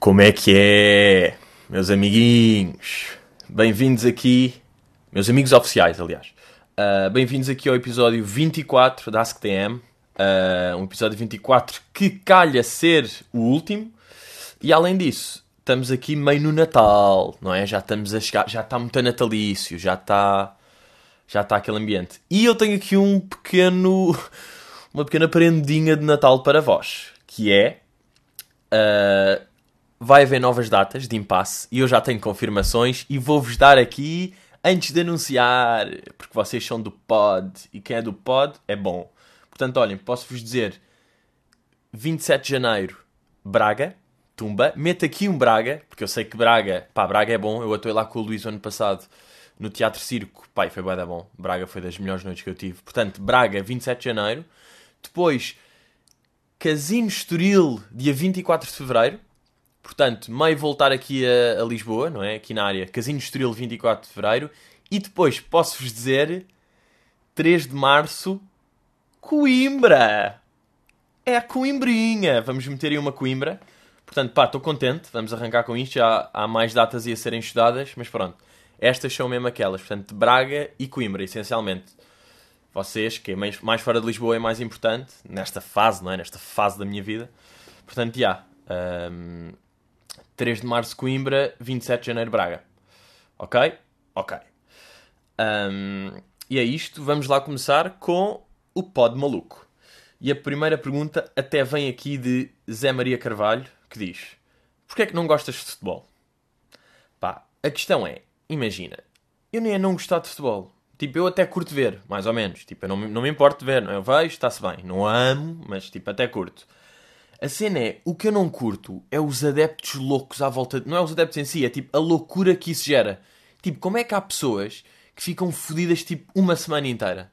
Como é que é, meus amiguinhos? Bem-vindos aqui, meus amigos oficiais, aliás. Uh, Bem-vindos aqui ao episódio 24 da AskTM. Uh, um episódio 24 que calha ser o último. E além disso, estamos aqui meio no Natal, não é? Já estamos a chegar, já está muito natalício, já está, já está aquele ambiente. E eu tenho aqui um pequeno, uma pequena prendinha de Natal para vós, que é uh, vai haver novas datas de impasse e eu já tenho confirmações e vou-vos dar aqui antes de anunciar, porque vocês são do pod e quem é do pod é bom. Portanto, olhem, posso-vos dizer 27 de janeiro, Braga, Tumba. Mete aqui um Braga, porque eu sei que Braga, pá, Braga é bom. Eu atuei lá com o Luís ano passado no Teatro Circo, pá, e foi bem da bom. Braga foi das melhores noites que eu tive. Portanto, Braga, 27 de janeiro. Depois, Casino Estoril, dia 24 de fevereiro. Portanto, meio voltar aqui a, a, Lisboa, não é? Aqui na área. Casino Estoril, 24 de fevereiro. E depois, posso-vos dizer, 3 de março, Coimbra! É a Coimbrinha! Vamos meter aí uma Coimbra. Portanto, pá, estou contente. Vamos arrancar com isto. Já há mais datas a serem estudadas, mas pronto. Estas são mesmo aquelas. Portanto, Braga e Coimbra, essencialmente. Vocês, que é mais, mais fora de Lisboa é mais importante, nesta fase, não é? Nesta fase da minha vida. Portanto, já. Um, 3 de março, Coimbra. 27 de janeiro, Braga. Ok? Ok. Um, e é isto. Vamos lá começar com o Pod Maluco. E a primeira pergunta até vem aqui de Zé Maria Carvalho, que diz: Porquê é que não gostas de futebol? Pá, a questão é: imagina, eu nem é não gostar de futebol. Tipo, eu até curto ver, mais ou menos. Tipo, eu não, não me importo de ver, não é? Eu vejo, está-se bem. Não amo, mas tipo, até curto. A cena é, o que eu não curto é os adeptos loucos à volta. De... Não é os adeptos em si, é tipo a loucura que isso gera. Tipo, como é que há pessoas que ficam fodidas tipo uma semana inteira?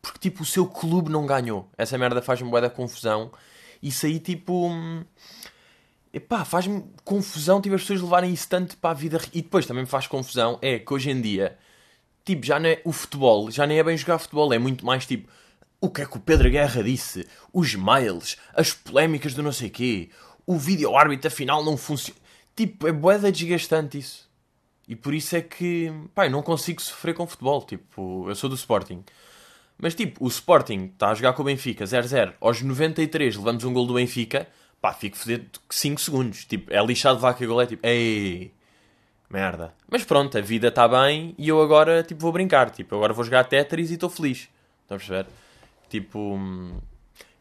Porque tipo o seu clube não ganhou. Essa merda faz-me boa da confusão. Isso aí tipo. Hum, epá, faz-me confusão tipo, as pessoas levarem isso tanto para a vida. E depois também me faz confusão é que hoje em dia, tipo, já não é o futebol, já nem é bem jogar futebol, é muito mais tipo. O que é que o Pedro Guerra disse? Os mails, as polémicas do não sei quê, o vídeo árbitro afinal não funciona. Tipo, é boeda desgastante isso. E por isso é que, pá, não consigo sofrer com futebol. Tipo, eu sou do Sporting. Mas tipo, o Sporting está a jogar com o Benfica 0-0. Aos 93 levamos um gol do Benfica pá, fico fodido 5 segundos. Tipo, é lixado de vaca e golé, tipo, ei, merda. Mas pronto, a vida está bem e eu agora, tipo, vou brincar. Tipo, agora vou jogar Tetris e estou feliz. Estão a perceber? Tipo,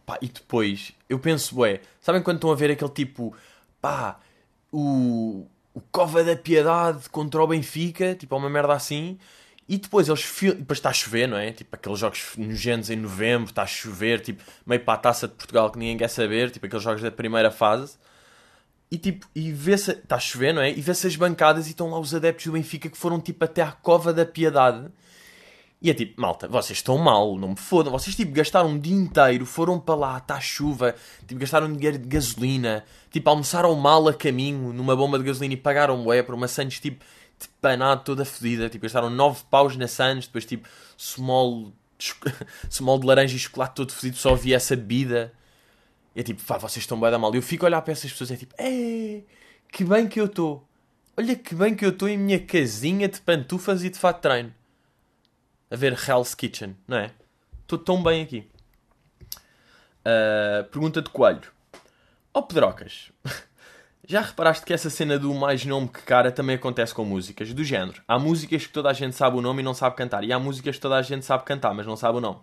pá, e depois, eu penso, ué, sabem quando estão a ver aquele tipo, pá, o, o Cova da Piedade contra o Benfica, tipo, é uma merda assim. E depois eles fil... depois está a chover, não é? Tipo aqueles jogos nojentos em novembro, está a chover, tipo, meio para a taça de Portugal que ninguém quer saber, tipo aqueles jogos da primeira fase. E tipo, e vê-se, está a chover, não é? E vê-se as bancadas e estão lá os adeptos do Benfica que foram tipo até à cova da piedade. E é tipo, malta, vocês estão mal, não me fodam. Vocês tipo gastaram um dia inteiro, foram para lá, está chuva, tipo gastaram dinheiro de gasolina, tipo almoçaram mal a caminho numa bomba de gasolina e pagaram ué por uma Santos tipo de panado toda fodida. Tipo, gastaram 9 paus na Sands, depois tipo, small, small de laranja e chocolate todo fodido, só havia essa bebida. E é tipo, pá, vocês estão bem da mal. E eu fico a olhar para essas pessoas e é tipo, é que bem que eu estou. Olha que bem que eu estou em minha casinha de pantufas e de fato treino. A ver Hell's Kitchen, não é? Estou tão bem aqui. Uh, pergunta de coelho. Oh, Pedrocas, Já reparaste que essa cena do mais nome que cara também acontece com músicas do género? Há músicas que toda a gente sabe o nome e não sabe cantar, e há músicas que toda a gente sabe cantar, mas não sabe o nome.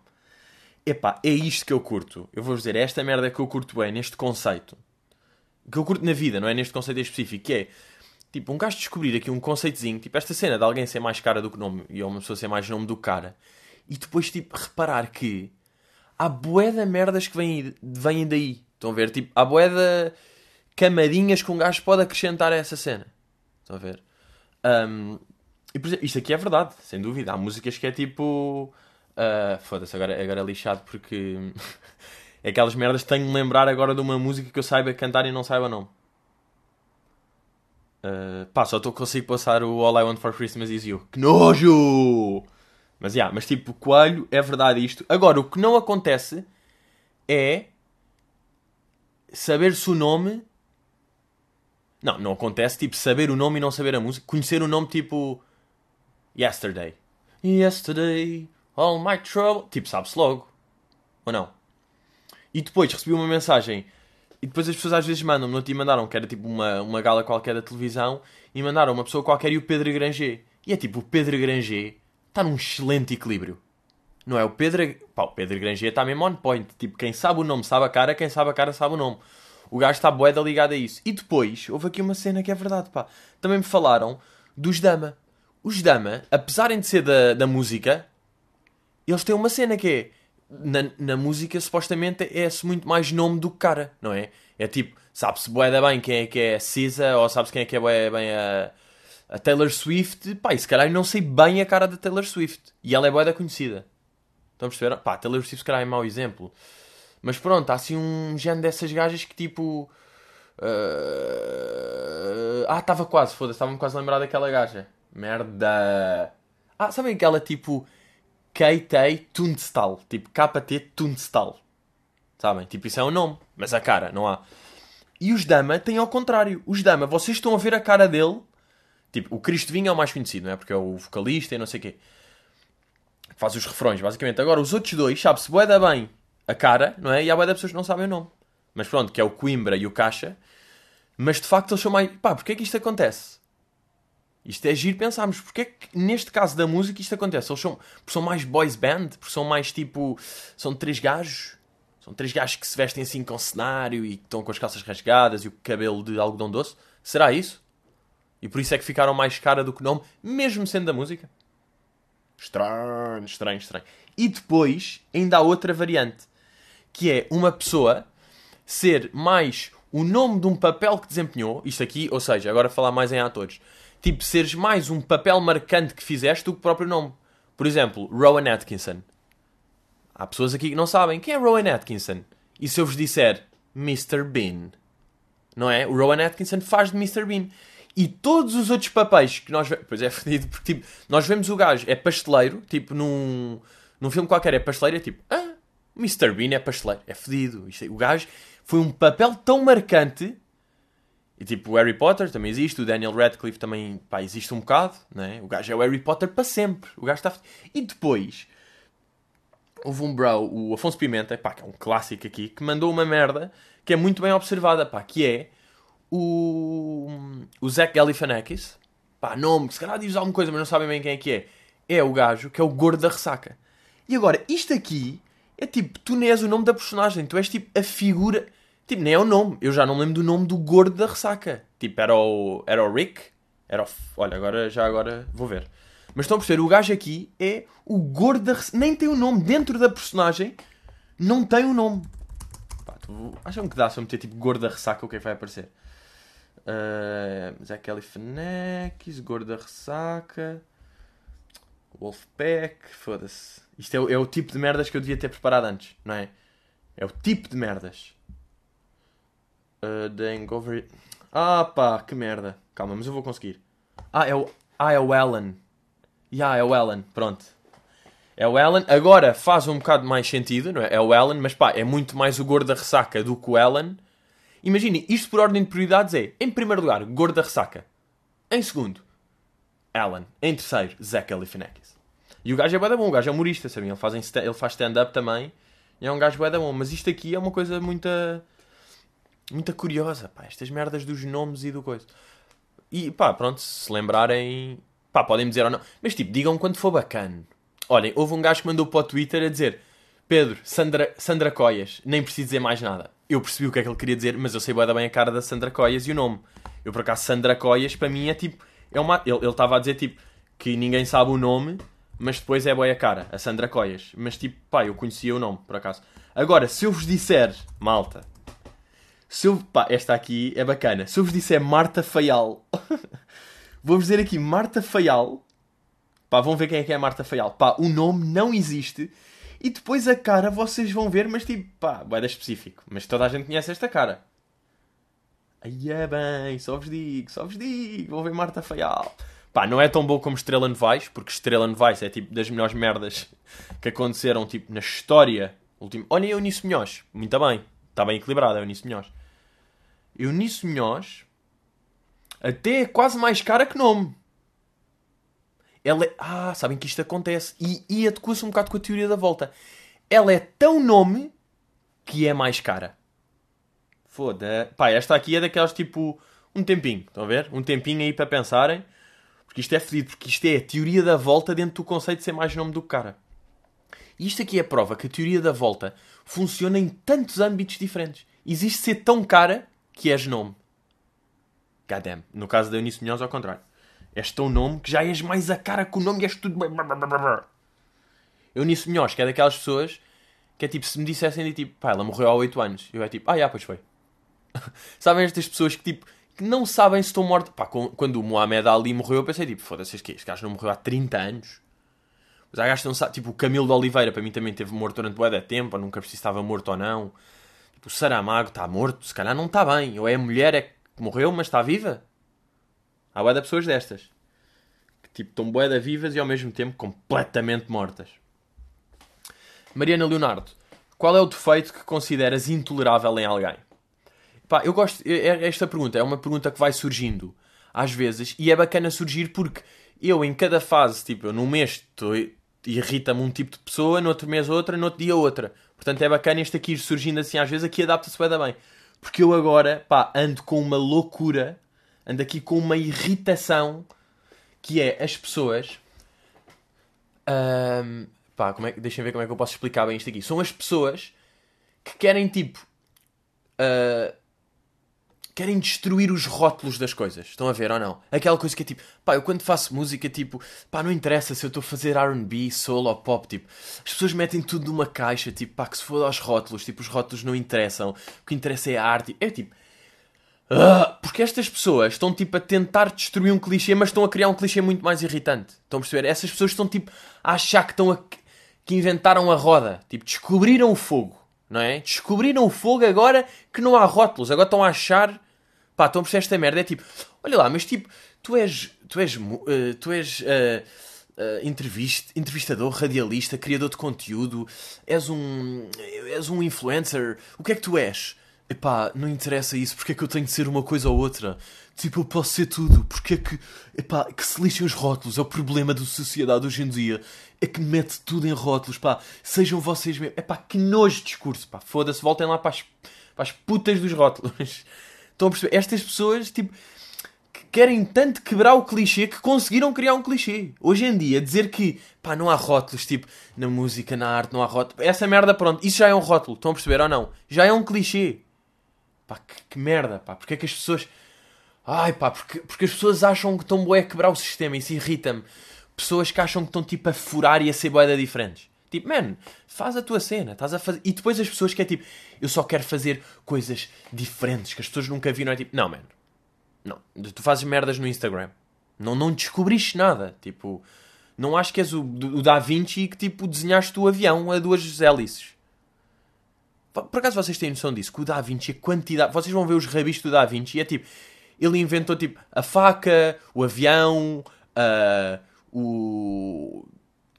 Epá, é isto que eu curto. Eu vou dizer, é esta merda que eu curto bem neste conceito. Que eu curto na vida, não é neste conceito específico, que é tipo um gajo descobrir aqui um conceitozinho, tipo esta cena de alguém ser mais cara do que nome e uma pessoa ser mais nome do cara, e depois tipo reparar que há boeda merdas que vêm, vêm daí. Estão a ver? Tipo, há boeda camadinhas que um gajo pode acrescentar a essa cena. Estão a ver? Um, e por exemplo, isto aqui é verdade, sem dúvida. Há músicas que é tipo. Uh, Foda-se, agora, agora é lixado porque. é aquelas merdas que tenho de lembrar agora de uma música que eu saiba cantar e não saiba não. Uh, pá, só tô, consigo passar o All I Want for Christmas Is You. Que nojo! Mas, yeah, mas tipo, coelho, é verdade isto. Agora, o que não acontece é saber-se o nome Não, não acontece tipo saber o nome e não saber a música. Conhecer o nome tipo. Yesterday. Yesterday, all my trouble. Tipo, sabe-se logo. Ou não? E depois recebi uma mensagem. E depois as pessoas às vezes mandam-me. No time mandaram que era tipo uma, uma gala qualquer da televisão. E mandaram uma pessoa qualquer e o Pedro Granger. E é tipo, o Pedro Granger está num excelente equilíbrio. Não é? O Pedro. Pá, o Pedro Granger está mesmo on point. Tipo, quem sabe o nome sabe a cara, quem sabe a cara sabe o nome. O gajo está boeda ligado a isso. E depois, houve aqui uma cena que é verdade, pá. Também me falaram dos Dama. Os Dama, apesar de ser da, da música, eles têm uma cena que é. Na, na música, supostamente, é-se muito mais nome do que cara, não é? É tipo, sabe-se boeda bem quem é que é a Cisa, ou sabe-se quem é que é bem a, a Taylor Swift. Pá, e se calhar não sei bem a cara da Taylor Swift. E ela é boeda conhecida. Estão a perceber? Pá, Taylor Swift, se calhar, é mau exemplo. Mas pronto, há assim um género dessas gajas que tipo. Uh... Ah, estava quase, foda-se, estava-me quase a lembrar daquela gaja. Merda. Ah, sabem aquela tipo. KT Tunstall. Tipo KT Tunstall. Sabem? Tipo, isso é o um nome. Mas a cara, não há. E os Dama têm ao contrário. Os Dama, vocês estão a ver a cara dele. Tipo, o Cristo Vinho é o mais conhecido, não é? Porque é o vocalista e não sei o quê. Faz os refrões, basicamente. Agora, os outros dois, sabe-se bué da bem a cara, não é? E há bué de pessoas que não sabem o nome. Mas pronto, que é o Coimbra e o Caixa. Mas de facto eles são mais... Pá, porquê é que isto acontece? Isto é giro pensarmos. Porquê é que neste caso da música isto acontece? Eles são, porque são mais boys band? Porque são mais tipo... São três gajos? São três gajos que se vestem assim com cenário e que estão com as calças rasgadas e o cabelo de algodão doce? Será isso? E por isso é que ficaram mais cara do que o nome, mesmo sendo da música? Estranho, estranho, estranho. E depois ainda há outra variante que é uma pessoa ser mais o nome de um papel que desempenhou, isto aqui, ou seja, agora falar mais em atores, tipo, seres mais um papel marcante que fizeste do que o próprio nome. Por exemplo, Rowan Atkinson. Há pessoas aqui que não sabem quem é Rowan Atkinson. E se eu vos disser Mr. Bean? Não é? O Rowan Atkinson faz de Mr. Bean. E todos os outros papéis que nós vemos. Pois é fedido, porque tipo, nós vemos o gajo, é pasteleiro, tipo, num, num filme qualquer é pasteleiro, é tipo, ah, Mr. Bean é pasteleiro, é fedido. É, o gajo foi um papel tão marcante. E tipo, o Harry Potter também existe, o Daniel Radcliffe também pá, existe um bocado, né? O gajo é o Harry Potter para sempre. O gajo está. E depois houve um bro, o Afonso Pimenta, pá, que é um clássico aqui, que mandou uma merda que é muito bem observada, pá, que é o, o Zach Galifianakis. Pá, nome, se calhar diz alguma coisa, mas não sabem bem quem é que é. É o gajo que é o gordo da ressaca. E agora, isto aqui é tipo, tu nem és o nome da personagem, tu és tipo a figura. Tipo, nem é o nome. Eu já não lembro do nome do gordo da ressaca. Tipo, era o, era o Rick? Era o. Olha, agora, já agora vou ver. Mas estão a perceber, o gajo aqui é o gordo da ressaca. Nem tem o um nome dentro da personagem, não tem o um nome. Pá, tu... Acham que dá se eu meter tipo gordo da ressaca o que é que vai aparecer? Uh, Zé Kelly Fenekis, gordo da ressaca. Wolfpack, foda-se. Isto é, é, o tipo de merdas que eu devia ter preparado antes, não é? É o tipo de merdas. Uh, the Hangover. Ah pá, que merda. Calma, mas eu vou conseguir. Ah, é o, ah, é o Alan. Yeah, é o Alan, pronto. É o Alan. Agora faz um bocado mais sentido, não é? É o Alan, mas pá, é muito mais o gordo da ressaca do que o Alan. Imaginem, isto por ordem de prioridades é, em primeiro lugar, gordo da ressaca. Em segundo, Alan. Em terceiro, Zach Galifianakis. E o gajo é bué bom, o gajo é humorista, sabe? Ele faz, ele faz stand-up também. E é um gajo bué bom. Mas isto aqui é uma coisa muito... Muito curiosa, pá. Estas merdas dos nomes e do coisa. E pá, pronto, se lembrarem... Pá, podem dizer ou não. Mas tipo, digam quando for bacana. Olhem, houve um gajo que mandou para o Twitter a dizer... Pedro, Sandra, Sandra Coias, nem preciso dizer mais nada. Eu percebi o que é que ele queria dizer, mas eu sei bem a cara da Sandra Coias e o nome. Eu, por acaso, Sandra Coias, para mim, é tipo é uma, ele estava a dizer tipo que ninguém sabe o nome, mas depois é boa a cara, a Sandra Coias. Mas tipo, pá, eu conhecia o nome, por acaso. Agora, se eu vos disser, malta, se eu, pá, esta aqui é bacana. Se eu vos disser Marta Faial, vou-vos dizer aqui Marta Faial. Pá, vão ver quem é que é Marta Faial. Pá, o nome não existe. E depois a cara vocês vão ver, mas tipo, pá, boeda específico. Mas toda a gente conhece esta cara. Aí é bem, só vos digo, só vos digo, vou ver Marta Faial. Pá, não é tão bom como Estrela Novais, porque Estrela Novais é tipo das melhores merdas que aconteceram tipo na história. Último... Olha Eunice Munhoz, muito bem, está bem equilibrado, é Eunice Munhoz. Eunice Munhoz, até é quase mais cara que nome. Ela é... Ah, sabem que isto acontece. E, e adequa-se um bocado com a teoria da volta. Ela é tão nome que é mais cara. Foda. Pá, esta aqui é daquelas tipo. Um tempinho, estão a ver? Um tempinho aí para pensarem. Porque isto é fedido, porque isto é a teoria da volta dentro do conceito de ser mais nome do que cara. E isto aqui é prova que a teoria da volta funciona em tantos âmbitos diferentes. Existe ser tão cara que és nome. Goddamn. No caso da Eunice Munhoz, ao contrário. És tão nome que já és mais a cara que o nome e és tudo... Eunice Munhoz, que é daquelas pessoas que é tipo, se me dissessem de tipo, pá, ela morreu há 8 anos. Eu é tipo, ah, já, pois foi. Sabem estas pessoas que tipo, que não sabem se estão mortos. Pá, quando o Mohamed Ali morreu, eu pensei tipo, foda-se, este gajo não morreu há 30 anos. Mas há gajos que não sabem, tipo, o Camilo de Oliveira, para mim também teve morto durante bué de tempo, nunca percebi se estava morto ou não. O Saramago está morto, se calhar não está bem. Ou é a mulher é que morreu, mas está viva. Há bué de pessoas destas. Que tipo, estão bué vivas e ao mesmo tempo completamente mortas. Mariana Leonardo, qual é o defeito que consideras intolerável em alguém? Pá, eu gosto. Esta pergunta é uma pergunta que vai surgindo às vezes e é bacana surgir porque eu, em cada fase, tipo, eu num mês irrita-me um tipo de pessoa, no outro mês outra, no outro dia outra. Portanto, é bacana este aqui surgindo assim às vezes, aqui adapta-se bem, bem. Porque eu agora, pá, ando com uma loucura, ando aqui com uma irritação que é as pessoas. Um, pá, como é, deixem ver como é que eu posso explicar bem isto aqui. São as pessoas que querem tipo. Uh, querem destruir os rótulos das coisas. Estão a ver ou não? Aquela coisa que é tipo, pá, eu quando faço música, tipo, pá, não interessa se eu estou a fazer RB, soul ou pop, tipo, as pessoas metem tudo numa caixa, tipo, pá, que se for aos rótulos, tipo, os rótulos não interessam, o que interessa é a arte. É tipo, uh, porque estas pessoas estão tipo a tentar destruir um clichê, mas estão a criar um clichê muito mais irritante. Estão a perceber? Essas pessoas estão tipo a achar que estão a que inventaram a roda. Tipo, descobriram o fogo, não é? Descobriram o fogo agora que não há rótulos. Agora estão a achar. Pá, estão a perceber esta merda. É tipo, olha lá, mas tipo, tu és. Tu és. Uh, tu és. Uh, uh, entrevist, entrevistador, radialista, criador de conteúdo, és um. és um influencer. O que é que tu és? Epá, não interessa isso, porque é que eu tenho de ser uma coisa ou outra? Tipo, eu posso ser tudo, porque é que. Epá, que se lixem os rótulos, é o problema da sociedade hoje em dia é que mete tudo em rótulos, pá. Sejam vocês mesmos. É pá, que nojo de discurso, pá. Foda-se, voltem lá para as, para as putas dos rótulos. Estão a perceber? Estas pessoas, tipo, que querem tanto quebrar o clichê que conseguiram criar um clichê. Hoje em dia, dizer que, pá, não há rótulos, tipo, na música, na arte, não há rótulos. Essa merda, pronto, isso já é um rótulo. Estão a perceber ou não? Já é um clichê. Pá, que, que merda, pá. Porque é que as pessoas. Ai, pá, porque, porque as pessoas acham que estão bué a quebrar o sistema. Isso irrita-me pessoas que acham que estão tipo a furar e a ser boeda diferentes. Tipo, man, faz a tua cena, estás a fazer. E depois as pessoas que é tipo, eu só quero fazer coisas diferentes que as pessoas nunca viram. É tipo, não, man, não. Tu fazes merdas no Instagram. Não, não descobriste nada. Tipo, não acho que és o, o Da Vinci que tipo desenhaste o avião a duas hélices. Por acaso vocês têm noção disso? Que o Da Vinci, a quantidade. Vocês vão ver os rabiscos do Da Vinci e é tipo, ele inventou tipo a faca, o avião, a o.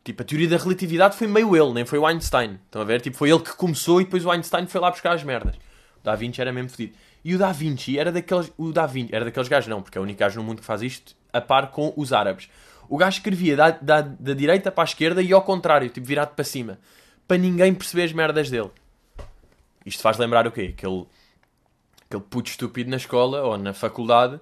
Tipo, a teoria da relatividade foi meio ele, nem foi o Einstein. Estão a ver? Tipo, foi ele que começou e depois o Einstein foi lá buscar as merdas. O Da Vinci era mesmo fedido. E o Da Vinci era daqueles. O Da Vinci era daqueles gajos, não, porque é o único gajo no mundo que faz isto, a par com os árabes. O gajo escrevia da, da, da direita para a esquerda e ao contrário, tipo, virado para cima. Para ninguém perceber as merdas dele. Isto faz lembrar o quê? Aquele, aquele puto estúpido na escola ou na faculdade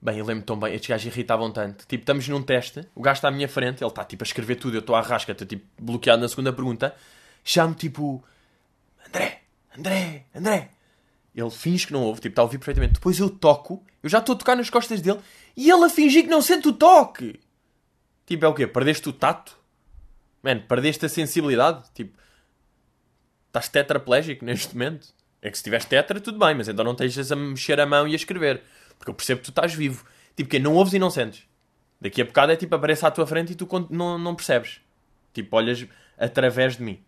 Bem, eu lembro tão bem, estes gajos irritavam tanto. Tipo, estamos num teste, o gajo está à minha frente, ele está tipo a escrever tudo, eu estou à rasca, estou tipo bloqueado na segunda pergunta. Chamo tipo André, André, André. Ele finge que não ouve, tipo, está a ouvir perfeitamente. Depois eu toco, eu já estou a tocar nas costas dele e ele a fingir que não sente o toque. Tipo, é o quê? Perdeste o tato? Mano, perdeste a sensibilidade? Tipo, estás tetraplégico neste momento? É que se tiveres tetra, tudo bem, mas então não estejas a mexer a mão e a escrever. Porque eu percebo que tu estás vivo. Tipo, que não ouves e não sentes. Daqui a bocado é tipo, aparece à tua frente e tu não, não percebes. Tipo, olhas através de mim.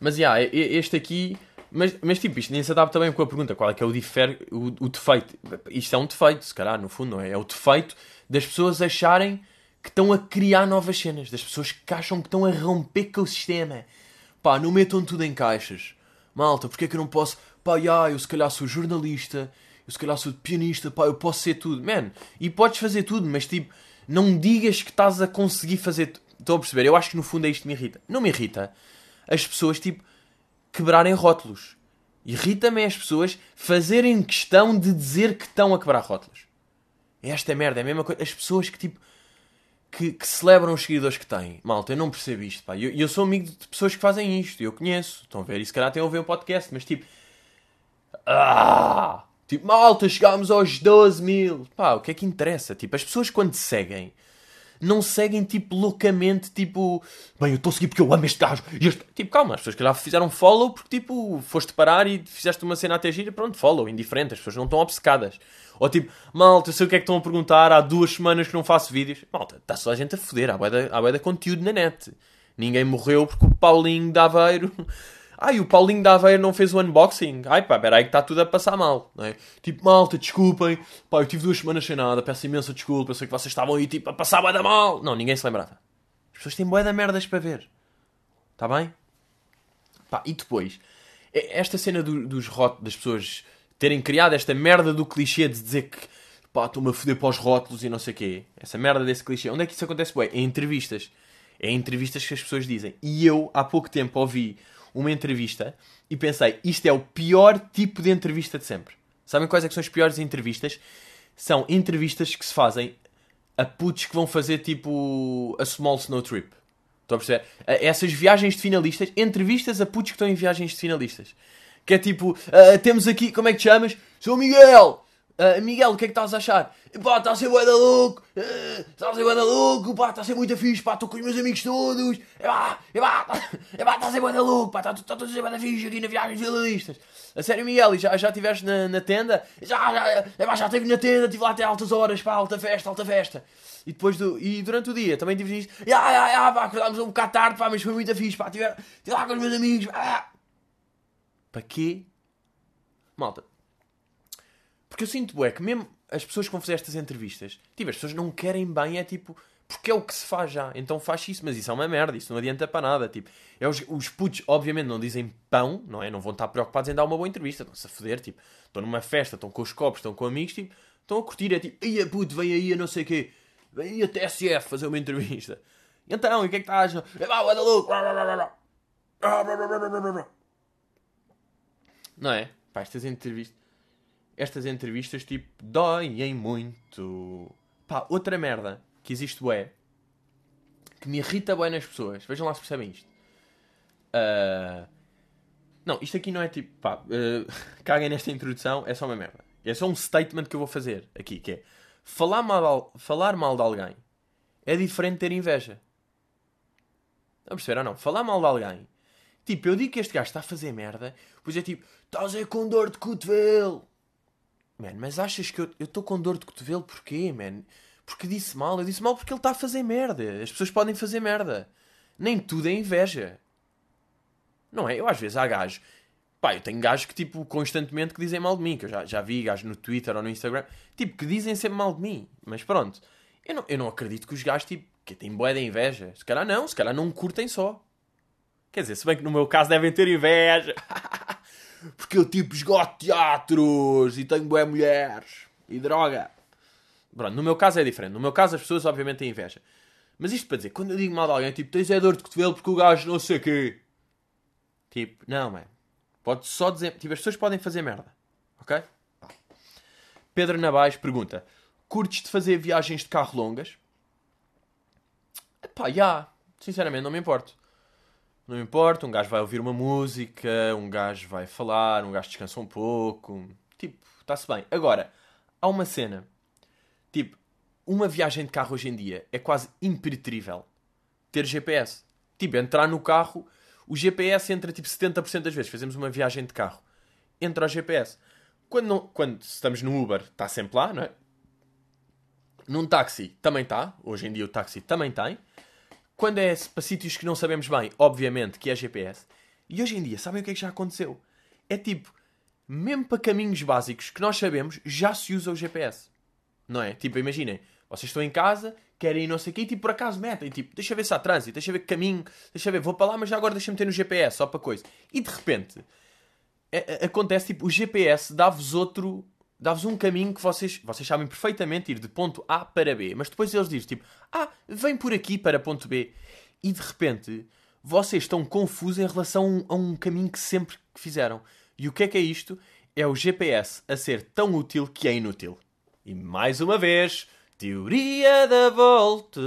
Mas, já, yeah, este aqui... Mas, mas tipo, isto nem se adapta bem com a pergunta. Qual é que é o, difer... o, o defeito? Isto é um defeito, se calhar, no fundo, não é? É o defeito das pessoas acharem que estão a criar novas cenas. Das pessoas que acham que estão a romper com o sistema. Pá, não metam tudo em caixas. Malta, porque é que eu não posso... Pá, já, eu se calhar sou jornalista eu se calhar sou pianista, pá, eu posso ser tudo. Man, e podes fazer tudo, mas tipo, não digas que estás a conseguir fazer. Estão a perceber? Eu acho que no fundo é isto que me irrita. Não me irrita as pessoas, tipo, quebrarem rótulos. Irrita-me as pessoas fazerem questão de dizer que estão a quebrar rótulos. Esta é merda, é a mesma coisa. As pessoas que, tipo, que, que, celebram os seguidores que têm. Malta, eu não percebo isto, pá. E eu, eu, sou amigo de pessoas que fazem isto. Eu conheço. Estão a ver? E se calhar têm a ouvir o podcast. Mas, tipo... Ah! Tipo, malta, chegámos aos 12 mil. Pá, o que é que interessa? Tipo, as pessoas quando seguem não seguem tipo loucamente, tipo, bem, eu estou a seguir porque eu amo este gajo. Este... Tipo, calma, as pessoas que já fizeram follow porque tipo, foste parar e fizeste uma cena até gira, pronto, follow, indiferente, as pessoas não estão obcecadas. Ou tipo, malta, eu sei o que é que estão a perguntar, há duas semanas que não faço vídeos. Malta, está só a gente a foder, há bué de conteúdo na net. Ninguém morreu porque o Paulinho de Aveiro Ai, o Paulinho da Aveiro não fez o unboxing. Ai pá, peraí que está tudo a passar mal. Não é? Tipo, malta, desculpem. Pá, eu tive duas semanas sem nada, peço imensa desculpa. Eu sei que vocês estavam aí tipo a passar bué mal. Não, ninguém se lembrava. As pessoas têm bué da merdas para ver. Está bem? Pá, e depois, esta cena do, dos rótulos, das pessoas terem criado esta merda do clichê de dizer que pá, estou-me a foder para os rótulos e não sei o quê. Essa merda desse clichê. Onde é que isso acontece? Bué, em entrevistas. É em entrevistas que as pessoas dizem. E eu, há pouco tempo, ouvi uma entrevista e pensei, isto é o pior tipo de entrevista de sempre. Sabem quais é são as piores entrevistas? São entrevistas que se fazem a putos que vão fazer tipo a Small Snow Trip. Estão a perceber? Essas viagens de finalistas, entrevistas a putos que estão em viagens de finalistas. Que é tipo, uh, temos aqui, como é que te chamas? Sou Miguel! Uh, Miguel, o que é que estás a achar? Pá, está a ser bué da louco, uh, está a ser bué da louco, pá, está a ser muito fixe, pá, estou com os meus amigos todos, e pá, e pá, está a ser bué da louco, pá, está tá, tá a ser bué da fixe aqui na viagem de finalistas. A sério, Miguel, e já, já estiveste na, na tenda? Já, já, é, já estive na tenda, estive lá até altas horas, pá, alta festa, alta festa. E depois do, e durante o dia também tive isto, já, já, já, pá, acordámos um bocado tarde, pá, mas foi muito fixe, pá, estive lá com os meus amigos, pá. Para quê? Malta, porque eu sinto, é que mesmo as pessoas que vão fazer estas entrevistas, tipo, as pessoas não querem bem, é tipo, porque é o que se faz já, então faz isso, mas isso é uma merda, isso não adianta para nada. Tipo, é os, os putos, obviamente, não dizem pão, não é? Não vão estar preocupados em dar uma boa entrevista, estão-se a foder, tipo, estão numa festa, estão com os copos, estão com amigos, tipo, estão a curtir, é tipo, ia puto, vem aí a não sei o quê, vem aí a TSF fazer uma entrevista. Então, e o que é que estás? É pá! Não é? Pá, estas entrevistas estas entrevistas, tipo, doem muito. Pá, outra merda que existe, é que me irrita bem nas pessoas. Vejam lá se percebem isto. Uh... Não, isto aqui não é tipo, pá, uh... caguem nesta introdução, é só uma merda. É só um statement que eu vou fazer aqui, que é falar mal, falar mal de alguém é diferente de ter inveja. Não perceberam ou não? Falar mal de alguém. Tipo, eu digo que este gajo está a fazer merda, pois é tipo, estás aí com dor de cotovelo. Man, mas achas que eu estou com dor de cotovelo porquê, man? Porque disse mal? Eu disse mal porque ele está a fazer merda. As pessoas podem fazer merda. Nem tudo é inveja. Não é? Eu às vezes há gajos. Pá, eu tenho gajos que tipo constantemente que dizem mal de mim. Que eu já, já vi gajos no Twitter ou no Instagram. Tipo, que dizem sempre mal de mim. Mas pronto. Eu não, eu não acredito que os gajos tipo que têm boé de inveja. Se calhar não. Se calhar não curtem só. Quer dizer, se bem que no meu caso devem ter inveja. porque eu tipo esgoto teatros e tenho boé mulheres e droga. Pronto, no meu caso é diferente. No meu caso as pessoas obviamente têm inveja. Mas isto para dizer, quando eu digo mal de alguém, tipo, tens é dor de cotovelo porque o gajo não sei o quê. Tipo, não, mano. Pode só dizer. Tipo, as pessoas podem fazer merda. Ok? Pedro Nabais pergunta: Curtes de fazer viagens de carro longas? Pá, já. Yeah. Sinceramente, não me importo. Não importa, um gajo vai ouvir uma música, um gajo vai falar, um gajo descansa um pouco. Tipo, está-se bem. Agora, há uma cena. Tipo, uma viagem de carro hoje em dia é quase impreterível ter GPS. Tipo, entrar no carro, o GPS entra tipo 70% das vezes. Fazemos uma viagem de carro. Entra o GPS. Quando, não, quando estamos no Uber, está sempre lá, não é? Num táxi também está. Hoje em dia o táxi também tem. Quando é para sítios que não sabemos bem, obviamente que é GPS. E hoje em dia, sabem o que é que já aconteceu? É tipo, mesmo para caminhos básicos que nós sabemos, já se usa o GPS. Não é? Tipo, imaginem, vocês estão em casa, querem ir não sei o quê, e tipo, por acaso metem, tipo, deixa ver se há trânsito, deixa ver que caminho, deixa ver, vou para lá, mas já agora deixa-me ter no GPS, só para coisa. E de repente, acontece, tipo, o GPS dá-vos outro, dá-vos um caminho que vocês, vocês sabem perfeitamente ir de ponto A para B, mas depois eles dizem tipo, ah, vem por aqui para ponto B. E de repente, vocês estão confusos em relação a um, caminho que sempre fizeram. E o que é que é isto? É o GPS a ser tão útil que é inútil. E mais uma vez, teoria da volta.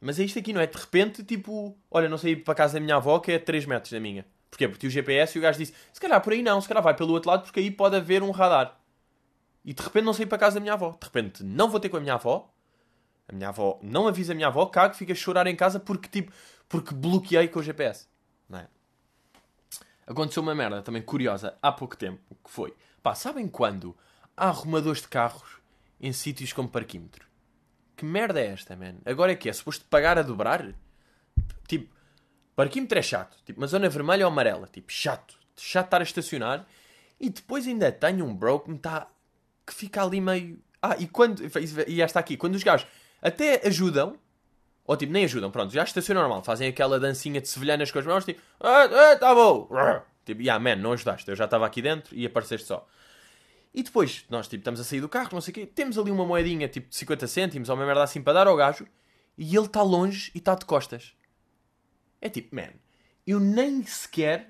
Mas é isto aqui, não é? De repente, tipo, olha, não sei para a casa da minha avó que é a 3 metros da minha. Porquê? Porque tinha o GPS e o gajo disse: se calhar por aí não, se calhar vai pelo outro lado porque aí pode haver um radar. E de repente não sei para casa da minha avó. De repente não vou ter com a minha avó. A minha avó não avisa a minha avó, cago, fica a chorar em casa porque tipo, porque bloqueei com o GPS. Não é? Aconteceu uma merda também curiosa há pouco tempo. Que foi? Pá, sabem quando há arrumadores de carros em sítios como parquímetro? Que merda é esta, man? Agora é que é suposto pagar a dobrar? Tipo, Parquímetro é chato. Tipo, uma zona vermelha ou amarela. Tipo, chato. Chato estar a estacionar. E depois ainda tenho um bro que me está... Que fica ali meio... Ah, e quando... E já está aqui. Quando os gajos até ajudam... Ou tipo, nem ajudam. Pronto, já estacionam normal. Fazem aquela dancinha de sevilhanas com as mãos. Tipo... Ah, ah, tá bom. Tipo, yeah, man, não ajudaste. Eu já estava aqui dentro e apareceste só. E depois, nós tipo, estamos a sair do carro, não sei o quê. Temos ali uma moedinha tipo de 50 cêntimos ou uma merda assim para dar ao gajo. E ele está longe e está de costas. É tipo, man, eu nem sequer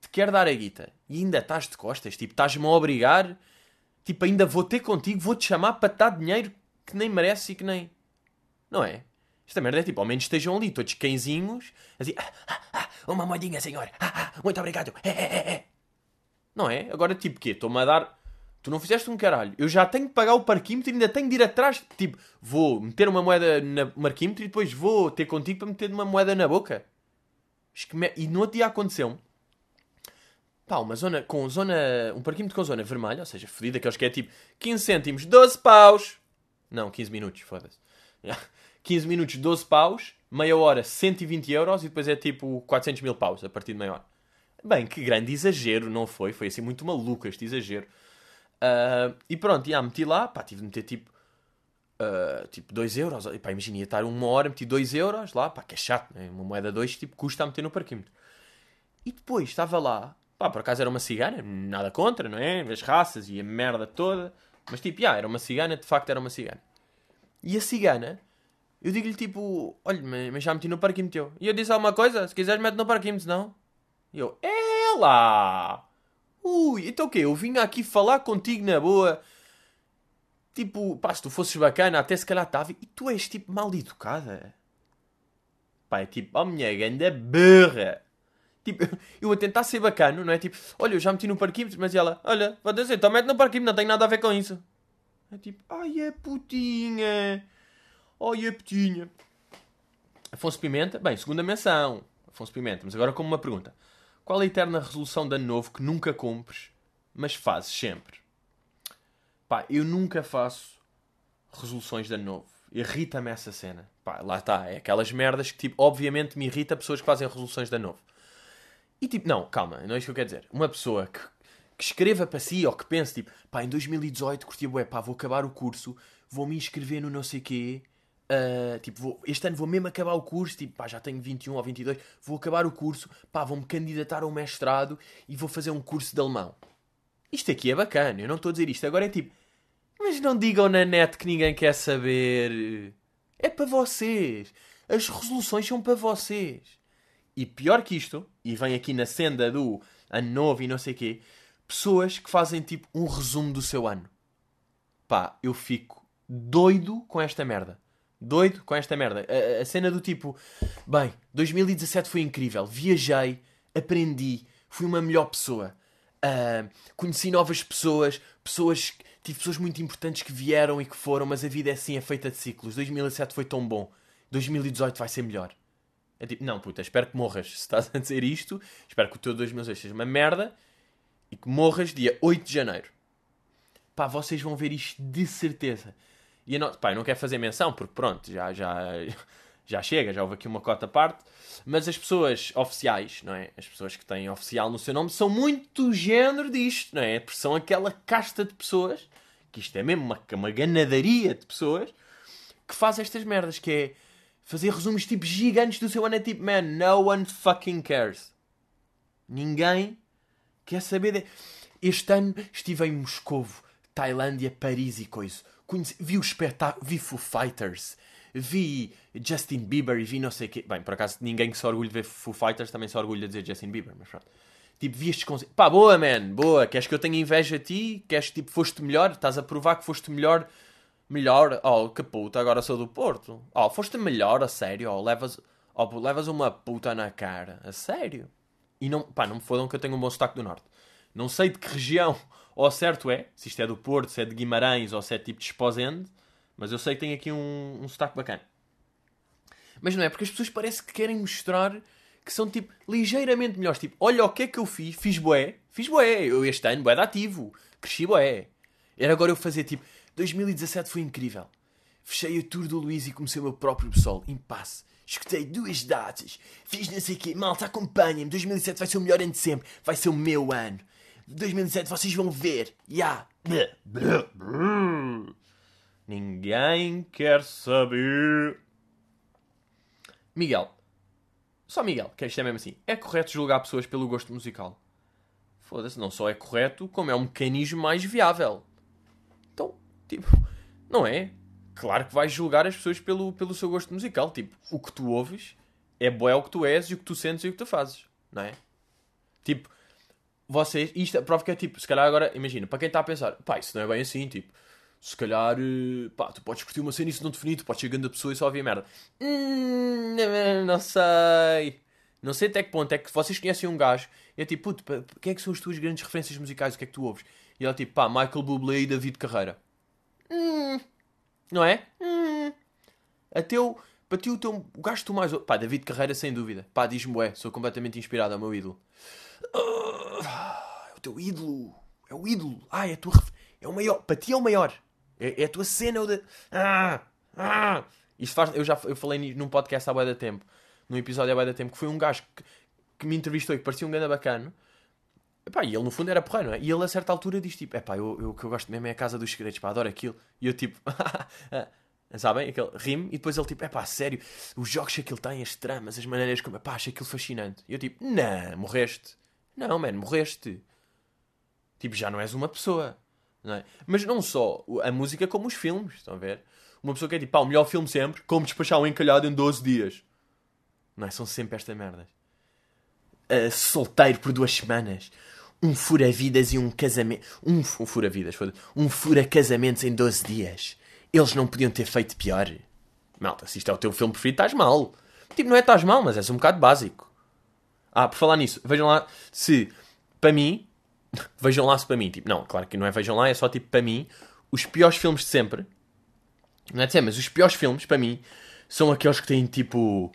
te quero dar a guita. E ainda estás de costas. Tipo, estás-me a obrigar. Tipo, ainda vou ter contigo, vou-te chamar para te dar dinheiro que nem merece e que nem. Não é? Esta merda é tipo, ao menos estejam ali todos cãezinhos, assim, ah, ah, ah, uma moedinha, senhor, ah, ah, muito obrigado, é, é, é. Não é? Agora, tipo, quê? Estou-me a dar. Tu não fizeste um caralho. Eu já tenho que pagar o parquímetro e ainda tenho de ir atrás. Tipo, vou meter uma moeda no parquímetro e depois vou ter contigo para meter uma moeda na boca. E no outro dia aconteceu pá, uma zona com zona, um parquímetro com zona vermelha, ou seja, fodida, aqueles que é tipo 15 cêntimos, 12 paus. Não, 15 minutos, foda-se. 15 minutos, 12 paus, meia hora, 120 euros e depois é tipo 400 mil paus a partir de meia hora. Bem, que grande exagero, não foi? Foi assim muito maluco este exagero. Uh, e pronto, já meti lá, pá, tive de meter tipo Uh, tipo 2 euros. E, pá, imagina, ia estar uma hora, meti 2 euros lá, pá, que é chato, né? uma moeda 2 tipo, custa a meter no parquímetro. E depois estava lá, pá, por acaso era uma cigana, nada contra, não é? As raças e a merda toda, mas tipo, já, era uma cigana, de facto era uma cigana. E a cigana, eu digo-lhe tipo, olha, mas já meti no parquímetro. E eu disse alguma coisa, se quiseres mete no parquímetro, não? E eu, é lá! Ui, então o quê? Eu vim aqui falar contigo na boa Tipo, pá, se tu fosses bacana, até se calhar estava. E tu és tipo mal educada. Pá, é tipo, oh minha ganda burra. Tipo, eu a tentar ser bacana, não é? Tipo, olha, eu já meti no parquímetro, mas ela, olha, vou dizer, então mete no parquímetro, não tem nada a ver com isso. É tipo, ai é putinha. Ai é putinha. Afonso Pimenta, bem, segunda menção. Afonso Pimenta, mas agora como uma pergunta. Qual é a eterna resolução de ano novo que nunca cumpres, mas fazes sempre? Pá, eu nunca faço resoluções de ano novo. Irrita-me essa cena. Pá, lá está. É aquelas merdas que, tipo, obviamente me irrita pessoas que fazem resoluções de ano novo. E tipo, não, calma, não é isso que eu quero dizer. Uma pessoa que, que escreva para si ou que pense, tipo, pá, em 2018 curti bué, pá, vou acabar o curso, vou me inscrever no não sei quê. Uh, tipo, vou, este ano vou mesmo acabar o curso, tipo, pá, já tenho 21 ou 22, vou acabar o curso, pá, vou-me candidatar a um mestrado e vou fazer um curso de alemão. Isto aqui é bacana, eu não estou a dizer isto. Agora é tipo, mas não digam na net que ninguém quer saber. É para vocês. As resoluções são para vocês. E pior que isto, e vem aqui na senda do ano novo e não sei o quê, pessoas que fazem tipo um resumo do seu ano. Pá, eu fico doido com esta merda. Doido com esta merda. A, a cena do tipo, bem, 2017 foi incrível. Viajei, aprendi, fui uma melhor pessoa. Uh, conheci novas pessoas, pessoas, tive pessoas muito importantes que vieram e que foram, mas a vida é assim, é feita de ciclos. 2007 foi tão bom, 2018 vai ser melhor. É tipo, não, puta, espero que morras. Se estás a dizer isto, espero que o teu 2018 seja uma merda e que morras dia 8 de janeiro. Pá, vocês vão ver isto de certeza. E não, pá, eu não quero fazer menção, porque pronto, já, já, já chega, já houve aqui uma cota à parte. Mas as pessoas oficiais, não é? As pessoas que têm oficial no seu nome são muito género disto, não é? Porque são aquela casta de pessoas, que isto é mesmo uma, uma ganadaria de pessoas, que faz estas merdas, que é fazer resumos tipo gigantes do seu ano. É tipo, man, no one fucking cares. Ninguém Quer saber de... Este ano estive em Moscovo, Tailândia, Paris e coisa. Conheci... Vi o espetáculo, vi Foo Fighters, vi Justin Bieber e vi não sei o quê. Bem, por acaso ninguém que se orgulha de ver Foo Fighters também se orgulha de dizer Justin Bieber, mas pronto. Tipo, vi estes concertos. Pá, boa, man, boa. Queres que eu tenha inveja a ti? Queres que, tipo, foste melhor? Estás a provar que foste melhor? Melhor? Oh, que puta, agora sou do Porto. Oh, foste melhor, a sério? Oh, levas, oh, levas uma puta na cara. A sério? E não, pá, não me fodam que eu tenho um bom sotaque do Norte. Não sei de que região ao certo é, se isto é do Porto, se é de Guimarães ou se é tipo de Esposende, mas eu sei que tem aqui um, um sotaque bacana. Mas não é, porque as pessoas parece que querem mostrar que são tipo ligeiramente melhores. Tipo, olha o que é que eu fiz, fiz boé, fiz boé, eu este ano boé de ativo, cresci boé. Era agora eu fazer tipo, 2017 foi incrível. Fechei a tour do Luís e comecei o meu próprio pessoal, em passe. Escutei duas datas, fiz não sei o quê, malta, acompanhem-me, 2017 vai ser o melhor ano de sempre, vai ser o meu ano. 2017 vocês vão ver, ya. Yeah. Ninguém quer saber. Miguel, só Miguel, que isto é mesmo assim. É correto julgar pessoas pelo gosto musical? Foda-se, não só é correto, como é um mecanismo mais viável. Então, tipo, não é? Claro que vais julgar as pessoas pelo, pelo seu gosto musical. Tipo, o que tu ouves é boé o que tu és e o que tu sentes e o que tu fazes, não é? Tipo, vocês, isto é prova que é tipo, se calhar agora, imagina, para quem está a pensar, pá, isso não é bem assim, tipo, se calhar, eh, pá, tu podes curtir uma cena e isso não definir, tu podes ser grande pessoa e só ouvir merda. Hum, não sei. Não sei até que ponto é que vocês conhecem um gajo e é tipo, puto, quem é que são as tuas grandes referências musicais? O que é que tu ouves? E ele é tipo, pá, Michael Bublé e David Carreira. Hum, não é? Hum. Até o, para ti o, teu, o gajo que tu mais... Pá, David Carreira sem dúvida. Pá, diz-me, ué, sou completamente inspirado, é o meu ídolo. Uh, é o teu ídolo. É o ídolo. Ah, é a tua... É o maior. Para ti é o maior. É, é a tua cena, o de. Ah, ah. Faz. Eu já eu falei num podcast há bué da tempo, num episódio há bué da tempo, que foi um gajo que, que me entrevistou e que parecia um grande bacana. Epá, e ele no fundo era porreiro, não é? E ele a certa altura diz tipo: Epá, eu, eu, o que eu gosto mesmo é a Casa dos Segredos, pá, adoro aquilo. E eu tipo, sabem? Aquele rime, e depois ele tipo: Epá, sério, os jogos que ele tem, as tramas, as maneiras como. Epá, acho aquilo fascinante. E eu tipo: Não, morreste. Não, mano, morreste. Tipo, já não és uma pessoa. Não é? Mas não só a música, como os filmes, estão a ver? Uma pessoa que é tipo, pá, o melhor filme sempre, como despachar um encalhado em 12 dias. Não é? São sempre estas merdas. Uh, solteiro por duas semanas. Um fura-vidas e um casamento. Um, um fura-vidas, foda Um fura-casamentos em 12 dias. Eles não podiam ter feito pior. Malta, se isto é o teu filme preferido, estás mal. Tipo, não é estás mal, mas és um bocado básico. Ah, por falar nisso, vejam lá se, para mim, vejam lá se para mim, tipo, não, claro que não é vejam lá, é só tipo para mim, os piores filmes de sempre, não é de ser, mas os piores filmes para mim são aqueles que têm tipo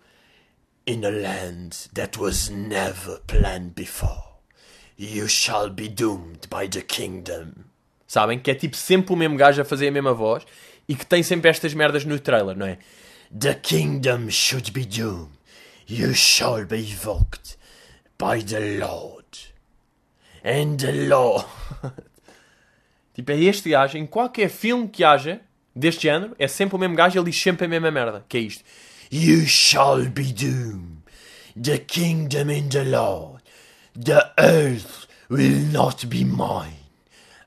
In a land that was never planned before, you shall be doomed by the kingdom. Sabem? Que é tipo sempre o mesmo gajo a fazer a mesma voz e que tem sempre estas merdas no trailer, não é? The kingdom should be doomed. You shall be evoked by the Lord and the law. tipo, é este gajo, em qualquer filme que haja deste género, é sempre o mesmo gajo ele diz sempre a mesma merda. Que é isto. You shall be doomed. The kingdom and the Lord. The earth will not be mine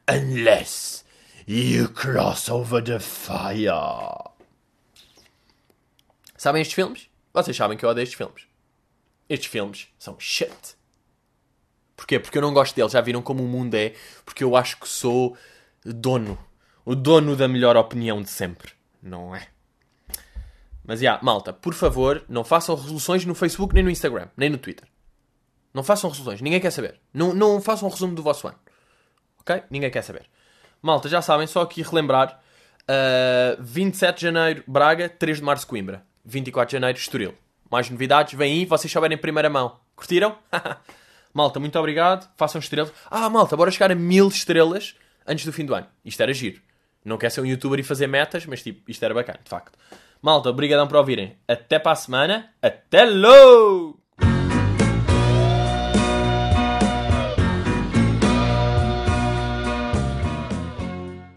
unless you cross over the fire. Sabem estes filmes? Vocês sabem que eu odeio estes filmes. Estes filmes são shit. Porquê? Porque eu não gosto dele. Já viram como o mundo é? Porque eu acho que sou dono. O dono da melhor opinião de sempre. Não é? Mas, já, yeah, malta, por favor, não façam resoluções no Facebook, nem no Instagram, nem no Twitter. Não façam resoluções. Ninguém quer saber. Não, não façam um resumo do vosso ano. Ok? Ninguém quer saber. Malta, já sabem, só aqui relembrar. Uh, 27 de janeiro, Braga. 3 de março, Coimbra. 24 de janeiro, Estoril. Mais novidades, vêm aí, vocês souberem em primeira mão. Curtiram? Malta, muito obrigado. Façam estrelas. Ah, malta, bora chegar a mil estrelas antes do fim do ano. Isto era giro. Não quer ser um youtuber e fazer metas, mas tipo, isto era bacana, de facto. Malta, obrigadão por ouvirem. Até para a semana. Até logo!